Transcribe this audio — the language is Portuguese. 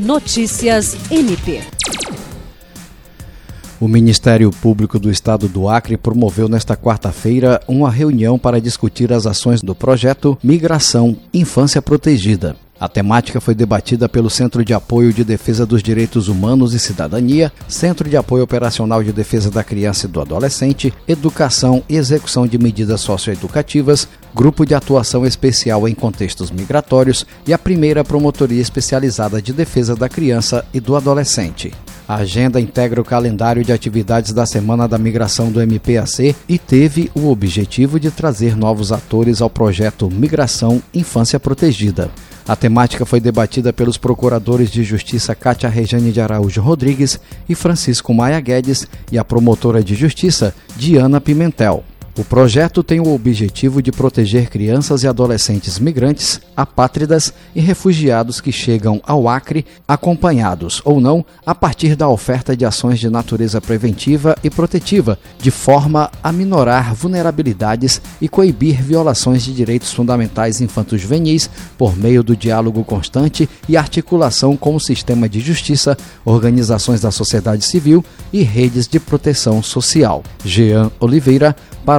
Notícias MP. O Ministério Público do Estado do Acre promoveu nesta quarta-feira uma reunião para discutir as ações do projeto Migração Infância Protegida. A temática foi debatida pelo Centro de Apoio de Defesa dos Direitos Humanos e Cidadania, Centro de Apoio Operacional de Defesa da Criança e do Adolescente, Educação e Execução de Medidas Socioeducativas, Grupo de Atuação Especial em Contextos Migratórios e a primeira Promotoria Especializada de Defesa da Criança e do Adolescente. A agenda integra o calendário de atividades da Semana da Migração do MPAC e teve o objetivo de trazer novos atores ao projeto Migração Infância Protegida. A temática foi debatida pelos procuradores de justiça Cátia Rejane de Araújo Rodrigues e Francisco Maia Guedes e a promotora de justiça Diana Pimentel. O projeto tem o objetivo de proteger crianças e adolescentes migrantes, apátridas e refugiados que chegam ao Acre, acompanhados ou não, a partir da oferta de ações de natureza preventiva e protetiva, de forma a minorar vulnerabilidades e coibir violações de direitos fundamentais infantos juvenis por meio do diálogo constante e articulação com o sistema de justiça, organizações da sociedade civil e redes de proteção social. Jean Oliveira,